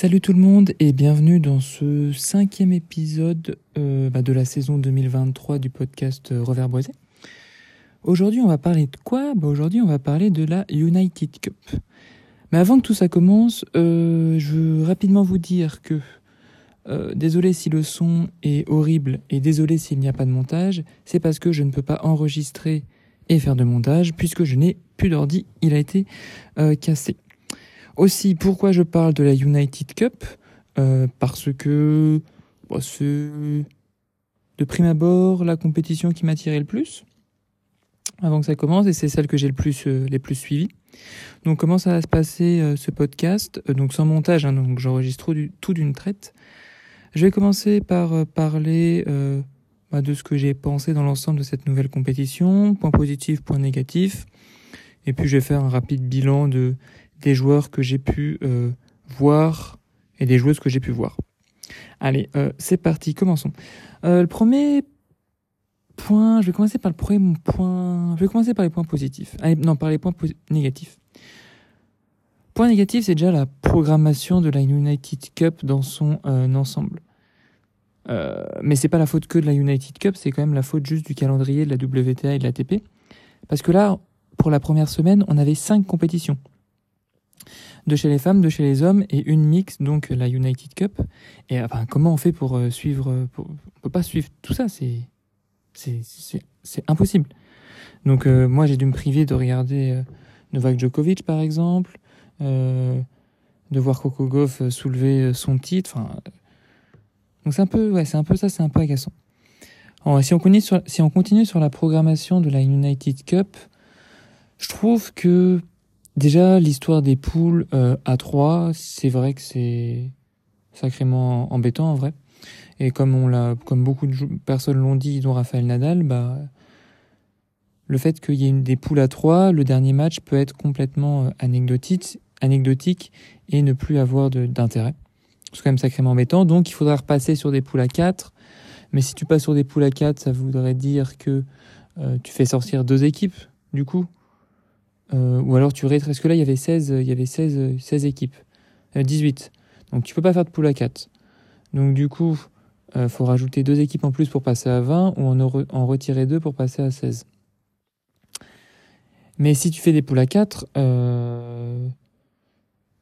Salut tout le monde et bienvenue dans ce cinquième épisode euh, bah, de la saison 2023 du podcast euh, Reverboisé. Aujourd'hui on va parler de quoi? Bah, Aujourd'hui on va parler de la United Cup. Mais avant que tout ça commence, euh, je veux rapidement vous dire que désolé si le son est horrible et désolé s'il n'y a pas de montage, c'est parce que je ne peux pas enregistrer et faire de montage puisque je n'ai plus d'ordi, il a été cassé. Aussi, pourquoi je parle de la United Cup euh, Parce que bah, c'est de prime abord la compétition qui m'attirait le plus avant que ça commence et c'est celle que j'ai le plus euh, les plus suivies. Donc comment ça va se passer euh, ce podcast? Euh, Donc sans montage, hein, donc j'enregistre tout du- tout d'une traite. Je vais commencer par euh, parler euh, bah, de ce que j'ai pensé dans l'ensemble de cette nouvelle compétition, points positifs, points négatifs, et puis je vais faire un rapide bilan de des joueurs que j'ai pu euh, voir et des joueuses que j'ai pu voir. Allez, euh, c'est parti, commençons. Euh, le premier point, je vais commencer par le premier point. Je vais commencer par les points positifs. Allez, non, par les points négatifs. Point négatif, c'est déjà la programmation de la United Cup dans son euh, ensemble. Mais c'est pas la faute que de la United Cup, c'est quand même la faute juste du calendrier de la WTA et de l'ATP. Parce que là, pour la première semaine, on avait cinq compétitions. Deux chez les femmes, deux chez les hommes et une mixte, donc la United Cup. Et enfin, comment on fait pour euh, suivre euh, pour... On peut pas suivre tout ça, c'est c'est impossible. Donc euh, moi j'ai dû me priver de regarder euh, Novak Djokovic par exemple, euh, de voir Coco Gauff euh, soulever euh, son titre. Enfin, euh, donc c'est un peu ouais c'est un peu ça, c'est un peu agaçant. Si on continue si on continue sur la programmation de la United Cup, je trouve que déjà l'histoire des poules euh, à 3, c'est vrai que c'est sacrément embêtant en vrai. Et comme on l'a, comme beaucoup de personnes l'ont dit, dont Raphaël Nadal, bah, le fait qu'il y ait des poules à 3, le dernier match peut être complètement euh, anecdotique, anecdotique et ne plus avoir d'intérêt. C'est quand même sacrément embêtant. Donc, il faudra repasser sur des poules à 4. Mais si tu passes sur des poules à 4, ça voudrait dire que euh, tu fais sortir deux équipes, du coup. Euh, ou alors tu rétrécis. Parce que là, il y avait 16, il y avait 16, euh, 16 équipes. Euh, 18. Donc, tu peux pas faire de poule à 4. Donc, du coup, il faut rajouter deux équipes en plus pour passer à 20 ou en, re- en retirer deux pour passer à 16. Mais si tu fais des poules à 4, euh,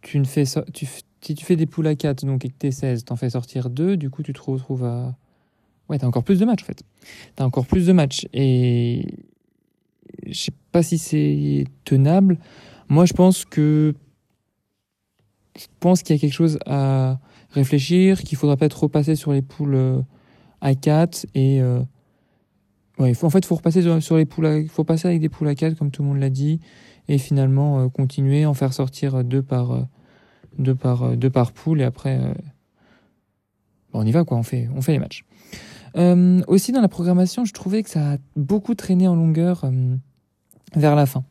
tu ne fais tu, si tu fais des poules à 4 donc et que t'es 16, t'en fais sortir deux, du coup tu te retrouves à Ouais, t'as encore plus de matchs en fait. T'as encore plus de matchs et je sais pas si c'est tenable. Moi, je pense que je pense qu'il y a quelque chose à réfléchir, qu'il faudra peut-être repasser sur les poules euh, à 4 et euh, ouais, en fait, faut repasser sur, les poules, à- faut passer avec des poules à 4 comme tout le monde l'a dit et finalement euh, continuer, en faire sortir deux par euh, deux par euh, deux par poule et après bon, on y va quoi, on fait on fait les matchs. Euh, aussi dans la programmation, je trouvais que ça a beaucoup traîné en longueur euh, vers la fin.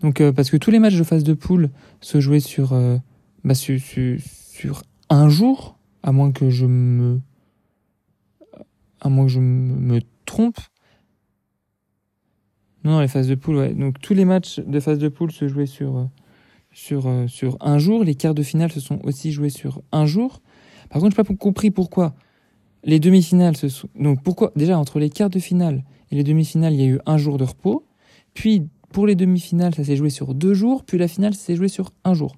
Donc euh, parce que tous les matchs de phase de poule se jouaient sur euh, bah, sur, sur, sur un jour, à moins que je me à moins que je me, trompe. Non, non, les phases de poule, ouais. Donc tous les matchs de phase de poule se jouaient sur euh, sur sur un jour. Les quarts de finale se sont aussi joués sur un jour. Par contre, je n'ai pas compris pourquoi les demi-finales se sont... Donc pourquoi déjà entre les quarts de finale et les demi-finales, il y a eu un jour de repos. Puis pour les demi-finales, ça s'est joué sur deux jours. Puis la finale, s'est joué sur un jour.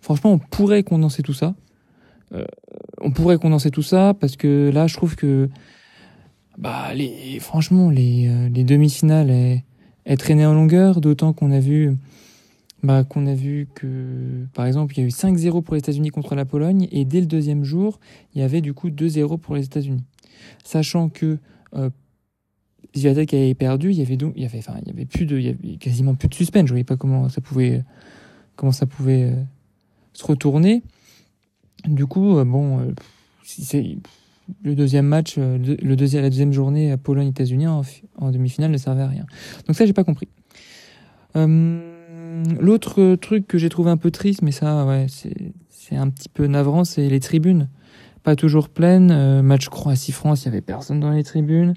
Franchement, on pourrait condenser tout ça. Euh, on pourrait condenser tout ça parce que là, je trouve que bah les franchement les, euh, les demi-finales elles, elles traînaient en longueur, d'autant qu'on a vu bah, qu'on a vu que par exemple il y a eu 5-0 pour les États-Unis contre la Pologne et dès le deuxième jour il y avait du coup 2-0 pour les États-Unis, sachant que euh, Zviatek avait perdu, il y avait donc il y avait enfin il y avait plus de il y avait quasiment plus de suspense, je voyais pas comment ça pouvait comment ça pouvait euh, se retourner. Du coup, euh, bon, euh, c'est le deuxième match, euh, le deuxième, la deuxième journée à Pologne-États-Unis en, fi- en demi-finale ne servait à rien. Donc ça, j'ai pas compris. L'autre truc que j'ai trouvé un peu triste, mais ça, ouais, c'est un petit peu navrant, c'est les tribunes. Pas toujours pleines. Euh, match Croatie-France, il y avait personne dans les tribunes.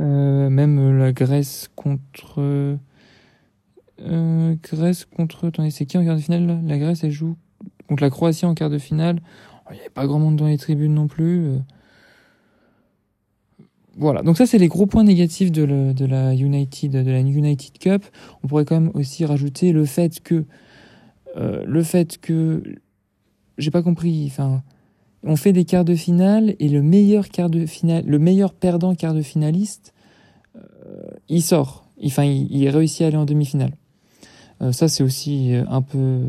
Euh, même euh, la Grèce contre euh, Grèce contre attendez c'est qui en quart de finale La Grèce elle joue contre la Croatie en quart de finale, il n'y avait pas grand monde dans les tribunes non plus. Euh. Voilà, donc ça c'est les gros points négatifs de, la United, de la United Cup. On pourrait quand même aussi rajouter le fait que, euh, le fait que, j'ai pas compris, enfin, on fait des quarts de finale et le meilleur quart de finale, le meilleur perdant quart de finaliste, euh, il sort, enfin, il, réussit à aller en demi-finale. ça c'est aussi un peu,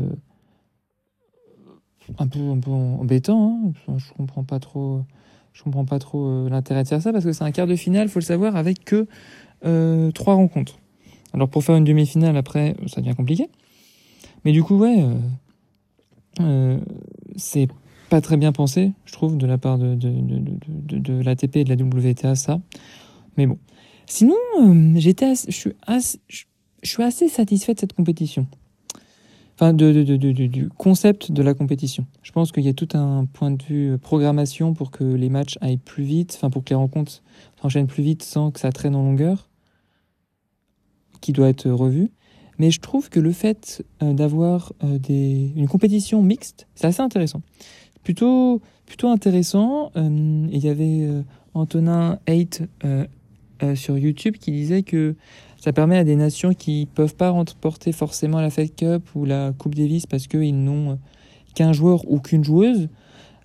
un peu, un peu embêtant. Hein. Je comprends pas trop, je comprends pas trop euh, l'intérêt de faire ça parce que c'est un quart de finale, faut le savoir, avec que euh, trois rencontres. Alors pour faire une demi-finale après, ça devient compliqué. Mais du coup, ouais, euh, c'est pas très bien pensé, je trouve, de la part de, de, de, de, l'ATP et de la WTA, ça. Mais bon. Sinon, j'étais, je suis je suis assez satisfait de cette compétition enfin du concept de la compétition. Je pense qu'il y a tout un point de vue programmation pour que les matchs aillent plus vite, enfin pour que les rencontres s'enchaînent plus vite sans que ça traîne en longueur, qui doit être revu. Mais je trouve que le fait euh, d'avoir euh, des, une compétition mixte, c'est assez intéressant. Plutôt, plutôt intéressant. Euh, il y avait Antonin Haidt sur YouTube qui disait que ça permet à des nations qui peuvent pas remporter forcément la Fed Cup ou la Coupe Davis parce qu'ils n'ont qu'un joueur ou qu'une joueuse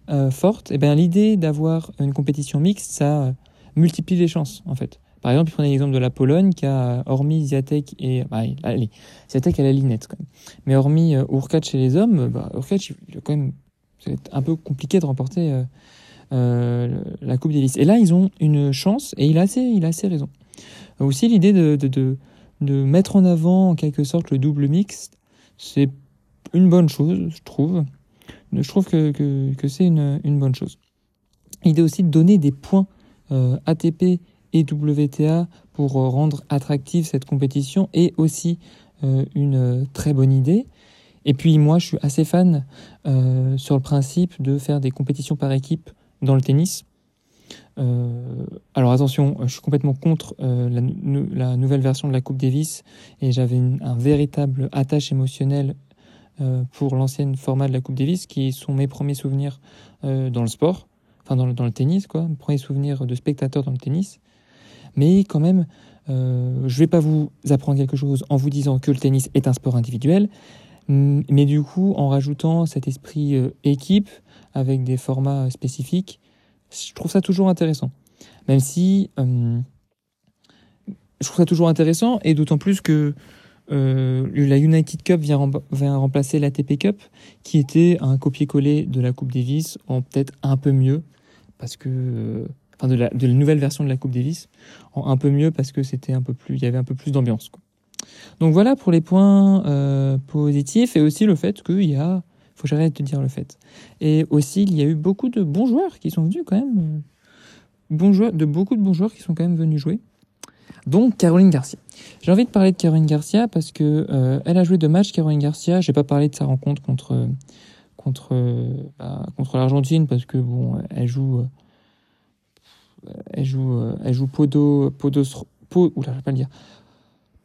euh, forte. Et eh bien l'idée d'avoir une compétition mixte, ça euh, multiplie les chances en fait. Par exemple, prenez l'exemple de la Pologne qui a, hormis Ziatek et. Bah, allez, Ziatek, elle a l'inette quand même. Mais hormis euh, chez les hommes, bah, Urkac, il, quand même. C'est un peu compliqué de remporter euh, euh, la Coupe Davis. Et là, ils ont une chance et il a assez, il a assez raison. Aussi l'idée de, de, de, mettre en avant en quelque sorte le double mixte, c'est une bonne chose, je trouve. Je trouve que, que, que c'est une, une, bonne chose. L'idée aussi de donner des points euh, ATP et WTA pour euh, rendre attractive cette compétition est aussi euh, une très bonne idée. Et puis moi, je suis assez fan sur le principe de faire des compétitions par équipe dans le tennis. Euh, alors attention, je suis complètement contre euh, la, nouvelle version de la Coupe Davis et j'avais un véritable attache émotionnelle euh, pour l'ancienne format de la Coupe Davis qui sont mes premiers souvenirs dans le sport, enfin dans le, tennis quoi, mes premiers souvenirs de spectateur dans le tennis. Mais quand même, je vais pas vous apprendre quelque chose en vous disant que le tennis est un sport individuel, mais du coup en rajoutant cet esprit équipe avec des formats spécifiques je trouve ça toujours intéressant. Même si euh, je trouve ça toujours intéressant, et d'autant plus que euh, la United Cup vient, remplacer l'ATP Cup, qui était un copier-coller de la Coupe Davis, en peut-être un peu mieux, parce que enfin de la, de la, nouvelle version de la Coupe Davis, en un peu mieux parce que c'était un peu plus, il y avait un peu plus d'ambiance. Donc voilà pour les points euh, positifs et aussi le fait qu'il y a faut que j'arrête de dire le fait. Et aussi, il y a eu beaucoup de bons joueurs qui sont venus quand même. De beaucoup de bons joueurs qui sont quand même venus jouer. Donc Caroline Garcia. J'ai envie de parler de Caroline Garcia parce que euh, elle a joué deux matchs. Caroline Garcia, j'ai pas parlé de sa rencontre contre contre bah, contre l'Argentine parce que bon, elle joue elle joue elle joue Podo Podo oula, je vais pas le dire.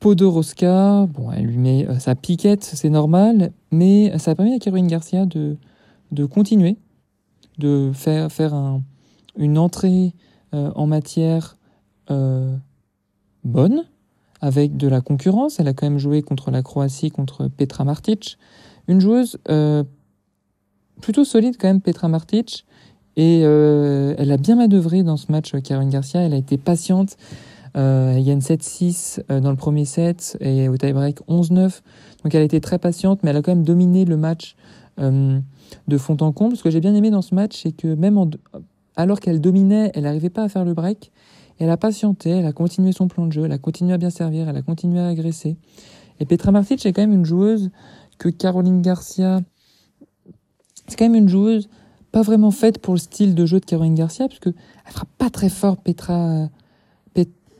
Podoroska, bon, elle lui met euh, sa piquette, c'est normal, mais ça a permis à Caroline Garcia de, de continuer, de faire, faire un, une entrée euh, en matière euh, bonne, avec de la concurrence. Elle a quand même joué contre la Croatie, contre Petra Martic, une joueuse plutôt solide quand même, Petra Martic, et elle a bien manœuvré dans ce match, Caroline Garcia. Elle a été patiente. Euh, il y a une 7-6 euh, dans le premier set et au tie-break 11-9. Donc elle a été très patiente, mais elle a quand même dominé le match euh, de fond en comble. Ce que j'ai bien aimé dans ce match, c'est que même alors qu'elle dominait, elle n'arrivait pas à faire le break. Elle a patienté, elle a continué son plan de jeu, elle a continué à bien servir, elle a continué à agresser. Et Petra Martic est quand même une joueuse que Caroline Garcia. C'est quand même une joueuse pas vraiment faite pour le style de jeu de Caroline Garcia, parce que elle frappe pas très fort Petra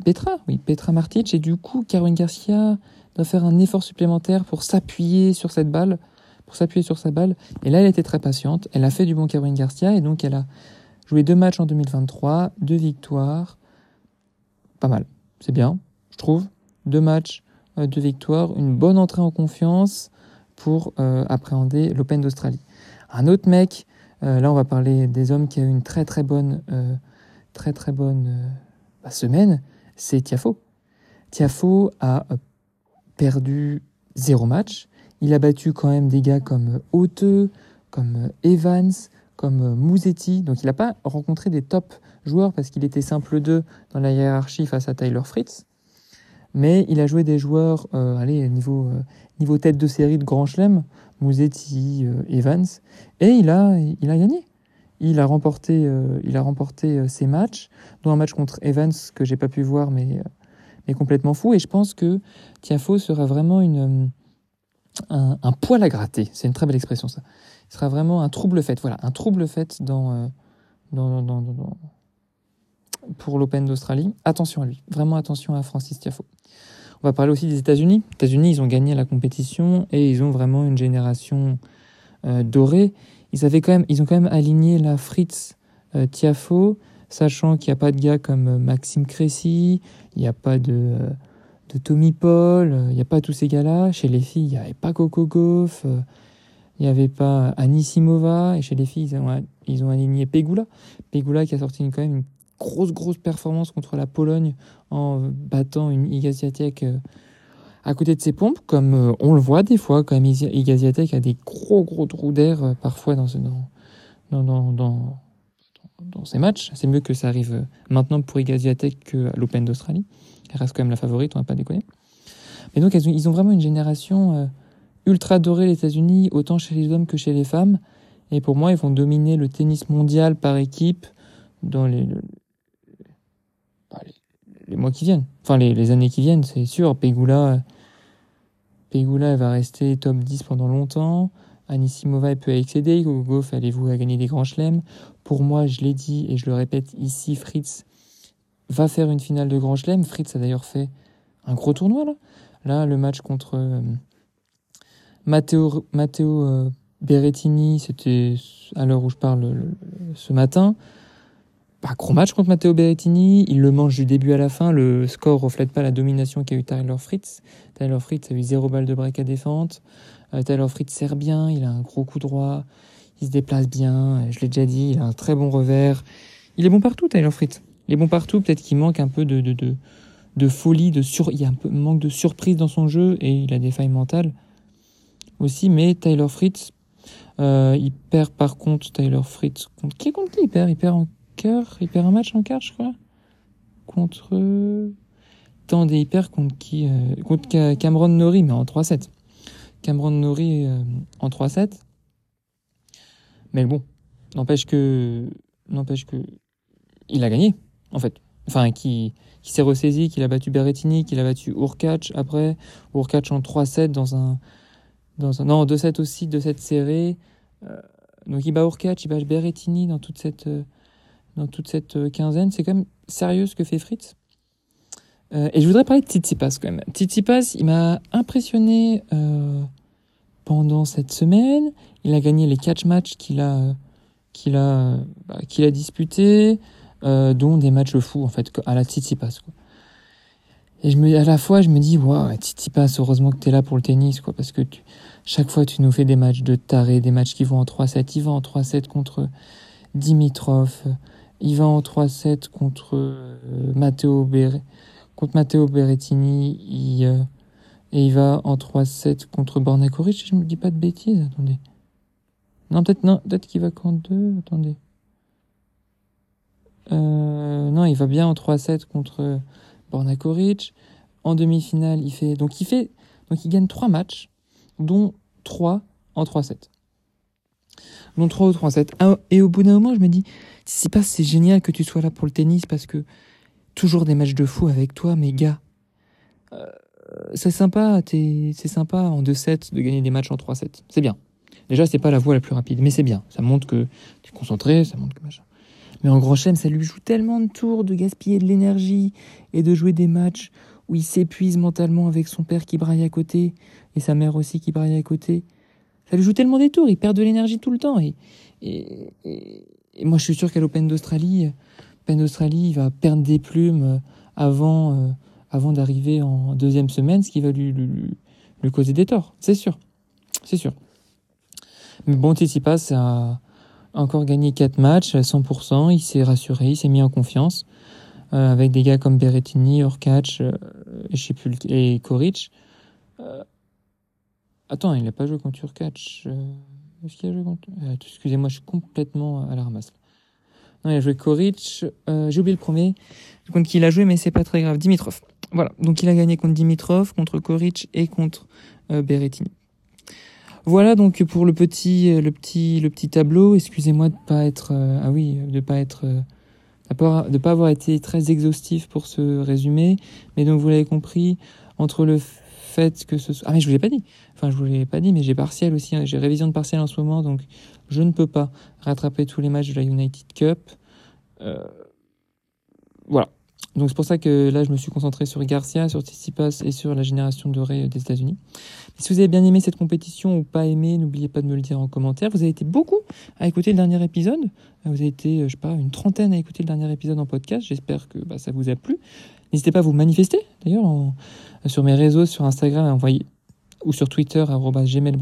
Petra, oui, Petra Martic. Et du coup, Caroline Garcia doit faire un effort supplémentaire pour s'appuyer sur cette balle, pour s'appuyer sur sa balle. Et là, elle était très patiente. Elle a fait du bon Caroline Garcia et donc elle a joué deux matchs en 2023, deux victoires. Pas mal. C'est bien, je trouve. Deux matchs, euh, deux victoires, une bonne entrée en confiance pour euh, appréhender l'Open d'Australie. Un autre mec, là on va parler des hommes qui a eu une très très bonne, très très bonne bah, semaine, c'est Tiafo. Tiafo a perdu zéro match. Il a battu quand même des gars comme Hauteux, comme Evans, comme Mouzetti. Donc il n'a pas rencontré des top joueurs parce qu'il était simple 2 dans la hiérarchie face à Tyler Fritz. Mais il a joué des joueurs, euh, allez, niveau, euh, niveau tête de série de Grand Chelem, Mouzetti, euh, Evans, et il a, il a gagné. Il a remporté, il a remporté ses matchs, dont un match contre Evans que j'ai pas pu voir, mais, mais complètement fou. Et je pense que Tiafo sera vraiment une, un, poil à gratter. C'est une très belle expression, ça. Il sera vraiment un trouble fait. Voilà, un trouble fait dans, dans, dans, pour l'Open d'Australie. Attention à lui, vraiment attention à Francis Tiafo. On va parler aussi des États-Unis. Les États-Unis, ils ont gagné la compétition et ils ont vraiment une génération euh, dorée. Ils, avaient quand même, ils ont quand même aligné la Fritz euh, Tiafo, sachant qu'il n'y a pas de gars comme euh, Maxime Cressy, il n'y a pas de, de Tommy Paul, il n'y a pas tous ces gars-là. Chez les filles, il n'y avait pas Coco Gauff, il n'y avait pas Anisimova, et chez les filles, ils ont, ils ont aligné Pegula. Pegula qui a sorti quand même une grosse, grosse performance contre la Pologne en battant une Igaziatek euh, à côté de ses pompes, comme euh, on le voit des fois, quand même Igaziatek a des gros, gros trous d'air euh, parfois dans, dans, dans, dans, dans ses matchs. C'est mieux que ça arrive maintenant pour Igaziatek qu'à l'Open d'Australie. Elle reste quand même la favorite, on va pas déconner. Mais donc, ils ont vraiment une génération ultra dorée, les États-Unis, autant chez les hommes que chez les femmes. Et pour moi, ils vont dominer le tennis mondial par équipe dans les, les, mois qui viennent. Enfin, les, années qui viennent, c'est sûr. Pegula, Pegula va rester top 10 pendant longtemps. Anisimova elle peut excéder. Gogoff, allez-vous à gagner des grands chelems? Pour moi, je l'ai dit et je le répète ici, Fritz va faire une finale de grand chelem. Fritz a d'ailleurs fait un gros tournoi là. Là, le match contre euh, Matteo, Matteo euh, Berrettini, c'était à l'heure où je parle ce matin pas gros match contre Matteo Berrettini. Il le mange du début à la fin. Le score reflète pas la domination qu'a eu Tyler Fritz. Tyler Fritz a eu zéro balle de break à défendre. Euh, Tyler Fritz sert bien. Il a un gros coup droit. Il se déplace bien. Je l'ai déjà dit. Il a un très bon revers. Il est bon partout, Tyler Fritz. Il est bon partout. Peut-être qu'il manque un peu de, de, de, de folie, de sur, il y a un peu manque de surprise dans son jeu et il a des failles mentales aussi. Mais Tyler Fritz, euh, il perd par contre Tyler Fritz contre qui contre qui il perd? Il perd en il perd un match en quart, je crois. Contre. Attendez, il perd contre qui euh, Contre Cameron Nori, mais en 3-7. Cameron Nori euh, en 3-7. Mais bon, n'empêche que. N'empêche que. Il a gagné, en fait. Enfin, qui, s'est ressaisi, qu'il a battu Berrettini, qu'il a battu Urkac après. Urkac en 3-7 dans un. Dans un non, 2-7 aussi, 2-7 serré. Euh, donc il bat Urkac, il bat Berrettini dans toute cette dans toute cette euh, quinzaine. C'est quand même sérieux ce que fait Fritz. Euh, et je voudrais parler de Tsitsipas quand même. Tsitsipas, il m'a impressionné euh, pendant cette semaine. Il a gagné les catch matchs qu'il a, qu'il a, bah, qu'il a disputés, dont des matchs fous en fait à la Tsitsipas. Et à la fois, je me dis, waouh, Tsitsipas, heureusement que t'es là pour le tennis, quoi, parce que chaque fois, tu nous fais des matchs de taré, des matchs qui vont en 3-7. Il va en 3-7 contre Dimitrov, il va en 3-7 contre euh, Matteo contre Matteo Berrettini. Euh, et il va en 3-7 contre Borna Koric. Je me dis pas de bêtises. Attendez. Non, peut-être non, peut-être qu'il va qu'en 2. Attendez. Euh, non, il va bien en 3-7 contre Borna Koric. En demi-finale, il fait donc il fait donc il gagne 3 matchs, dont 3 en 3-7. Dont 3 ou 3-7. Ah, et au bout d'un moment, je me dis c'est pas c'est génial que tu sois là pour le tennis parce que toujours des matchs de fou avec toi, mais gars, euh, c'est sympa, c'est sympa en 2-7 de gagner des matchs en 3-7. C'est bien. Déjà, c'est pas la voie la plus rapide, mais c'est bien. Ça montre que tu es concentré, ça montre que machin. Mais en grand chelem, ça lui joue tellement de tours, de gaspiller de l'énergie et de jouer des matchs où il s'épuise mentalement avec son père qui braille à côté et sa mère aussi qui braille à côté. Ça lui joue tellement des tours, il perd de l'énergie tout le temps et, et, et moi, je suis sûr qu'à l'Open d'Australie, l'Open d'Australie, il va perdre des plumes euh, avant, euh, avant d'arriver en deuxième semaine, ce qui va lui, lui, lui causer des torts. C'est sûr. C'est sûr. Mais bon, Tsitsipas a encore gagné 4 matchs à 100%. Il s'est rassuré, il s'est mis en confiance. Euh, avec des gars comme Berrettini, Orkac euh, et, et Koric. Euh, attends, il n'a pas joué contre Orkac. Est-ce qu'il a joué contre... Excusez-moi, je suis complètement à la ramasse. Non, il a joué Koric. J'ai oublié le premier. Contre qui il a joué, mais c'est pas très grave. Dimitrov. Voilà. Donc il a gagné contre Dimitrov, contre Koric et contre Berrettini. Voilà donc pour le petit, le petit, le petit tableau. Excusez-moi de pas être, ah oui, de pas être de ne pas avoir été très exhaustif pour ce résumé, mais donc vous l'avez compris, entre le fait que ce soit... Ah mais je vous l'ai pas dit, enfin je vous l'ai pas dit, mais j'ai partiel aussi, hein. j'ai révision de partiel en ce moment, donc je ne peux pas rattraper tous les matchs de la United Cup. Euh, voilà. Donc c'est pour ça que là, je me suis concentré sur Garcia, sur Tsitsipas et sur la génération dorée des États-Unis. Si vous avez bien aimé cette compétition ou pas aimé, n'oubliez pas de me le dire en commentaire. Vous avez été beaucoup à écouter le dernier épisode. Vous avez été, je sais pas, une trentaine à écouter le dernier épisode en podcast. J'espère que bah, ça vous a plu. N'hésitez pas à vous manifester, d'ailleurs, sur mes réseaux, sur Instagram, à envoyer, ou sur Twitter, gmail,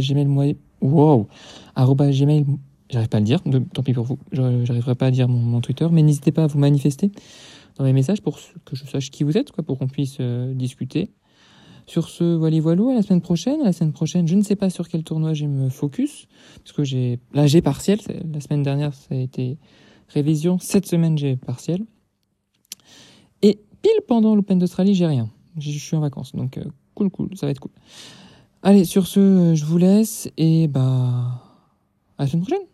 gmail, wow, gmail, J'arrive pas à le dire, tant pis pour vous, j'arriverai pas à dire mon, Twitter, mais n'hésitez pas à vous manifester dans mes messages pour que je sache qui vous êtes, pour qu'on puisse euh, discuter. Sur ce, voilà, voilà, à la semaine prochaine. La semaine prochaine, je ne sais pas sur quel tournoi j'ai me focus, parce que j'ai, là j'ai partiel, la semaine dernière ça a été révision, cette semaine j'ai partiel. Pile pendant l'Open d'Australie, j'ai rien. Je suis en vacances, donc euh, cool, cool, ça va être cool. Allez, sur ce, euh, je vous laisse et bah à la semaine prochaine.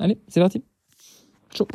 Allez, c'est parti. Ciao.